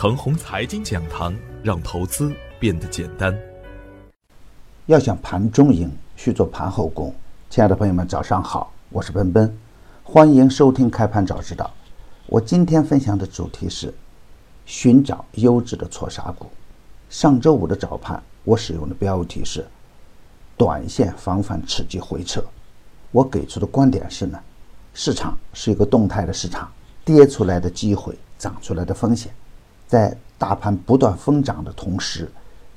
程红财经讲堂，让投资变得简单。要想盘中赢，需做盘后功。亲爱的朋友们，早上好，我是奔奔，欢迎收听开盘早知道。我今天分享的主题是寻找优质的错杀股。上周五的早盘，我使用的标题是短线防范刺激回撤。我给出的观点是呢，市场是一个动态的市场，跌出来的机会，涨出来的风险。在大盘不断疯涨的同时，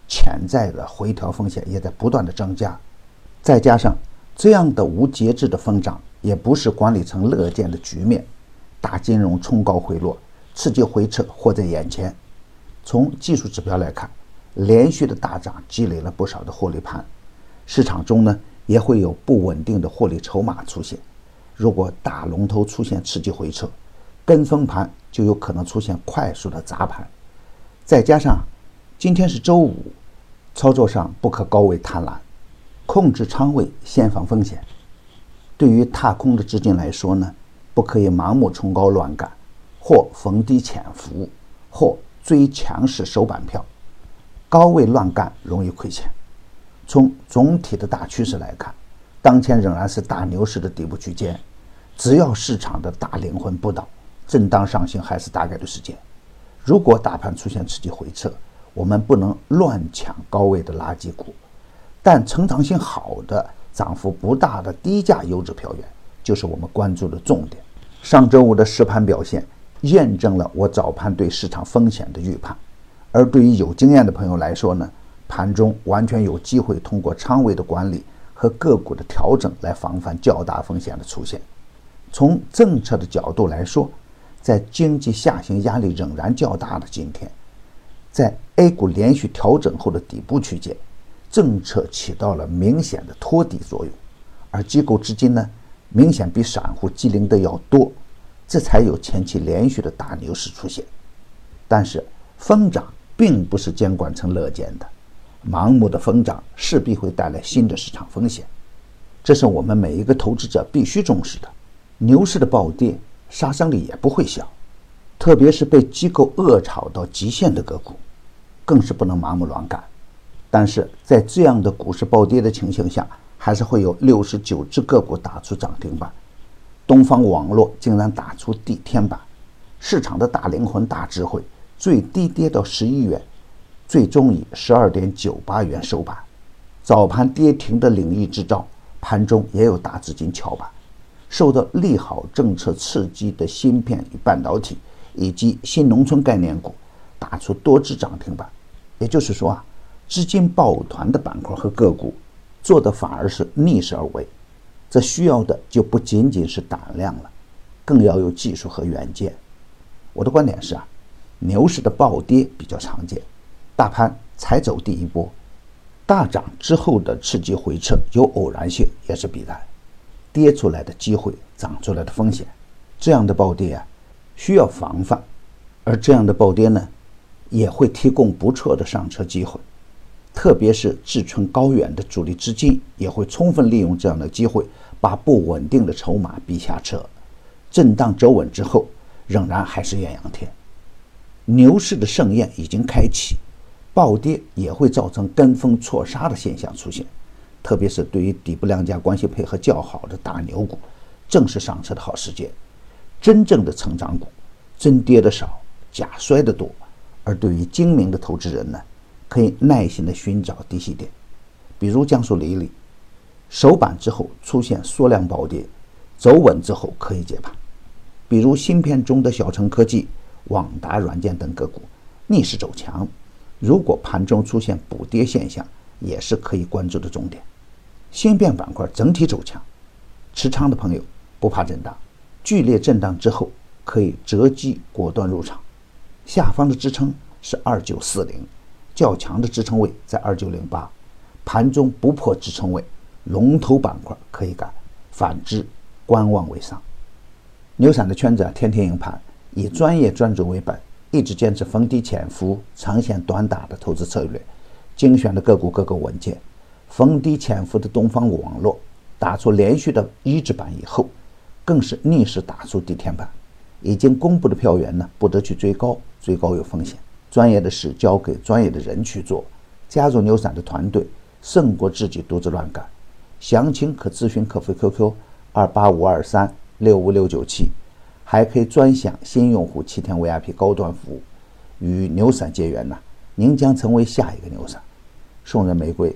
潜在的回调风险也在不断的增加。再加上这样的无节制的疯涨，也不是管理层乐见的局面。大金融冲高回落，刺激回撤或在眼前。从技术指标来看，连续的大涨积累了不少的获利盘。市场中呢，也会有不稳定的获利筹码出现。如果大龙头出现刺激回撤，跟风盘就有可能出现快速的砸盘，再加上今天是周五，操作上不可高位贪婪，控制仓位，先防风险。对于踏空的资金来说呢，不可以盲目冲高乱干，或逢低潜伏，或追强势收板票，高位乱干容易亏钱。从总体的大趋势来看，当前仍然是大牛市的底部区间，只要市场的大灵魂不倒。震荡上行还是大概率事件。如果大盘出现刺激回撤，我们不能乱抢高位的垃圾股，但成长性好的、涨幅不大的低价优质票源就是我们关注的重点。上周五的实盘表现验证了我早盘对市场风险的预判。而对于有经验的朋友来说呢，盘中完全有机会通过仓位的管理和个股的调整来防范较大风险的出现。从政策的角度来说，在经济下行压力仍然较大的今天，在 A 股连续调整后的底部区间，政策起到了明显的托底作用，而机构资金呢，明显比散户机灵的要多，这才有前期连续的大牛市出现。但是疯涨并不是监管层乐见的，盲目的疯涨势必会带来新的市场风险，这是我们每一个投资者必须重视的。牛市的暴跌。杀伤力也不会小，特别是被机构恶炒到极限的个股，更是不能盲目乱干。但是在这样的股市暴跌的情形下，还是会有六十九只个股打出涨停板。东方网络竟然打出地天板，市场的大灵魂、大智慧，最低跌到十一元，最终以十二点九八元收板。早盘跌停的领域制造，盘中也有大资金敲板。受到利好政策刺激的芯片与半导体，以及新农村概念股，打出多只涨停板。也就是说啊，资金抱团的板块和个股，做的反而是逆势而为。这需要的就不仅仅是胆量了，更要有技术和远见。我的观点是啊，牛市的暴跌比较常见，大盘才走第一波，大涨之后的刺激回撤有偶然性，也是必然。跌出来的机会，涨出来的风险，这样的暴跌啊，需要防范。而这样的暴跌呢，也会提供不错的上车机会。特别是志存高远的主力资金，也会充分利用这样的机会，把不稳定的筹码逼下车。震荡走稳之后，仍然还是艳阳天。牛市的盛宴已经开启，暴跌也会造成跟风错杀的现象出现。特别是对于底部量价关系配合较好的大牛股，正是上车的好时间。真正的成长股，真跌的少，假摔的多。而对于精明的投资人呢，可以耐心的寻找低吸点，比如江苏雷利，首板之后出现缩量暴跌，走稳之后可以接盘。比如芯片中的小程科技、网达软件等个股，逆势走强，如果盘中出现补跌现象，也是可以关注的重点。芯片板块整体走强，持仓的朋友不怕震荡，剧烈震荡之后可以择机果断入场。下方的支撑是二九四零，较强的支撑位在二九零八。盘中不破支撑位，龙头板块可以干；反之，观望为上。牛散的圈子啊天天赢盘，以专业专注为本，一直坚持逢低潜伏、长线短打的投资策略，精选的个股个个稳健。逢低潜伏的东方网络打出连续的一字板以后，更是逆势打出地天板。已经公布的票源呢，不得去追高，追高有风险。专业的事交给专业的人去做。加入牛散的团队，胜过自己独自乱干。详情可咨询客服 QQ 二八五二三六五六九七，还可以专享新用户七天 VIP 高端服务。与牛散结缘呐，您将成为下一个牛散。送人玫瑰，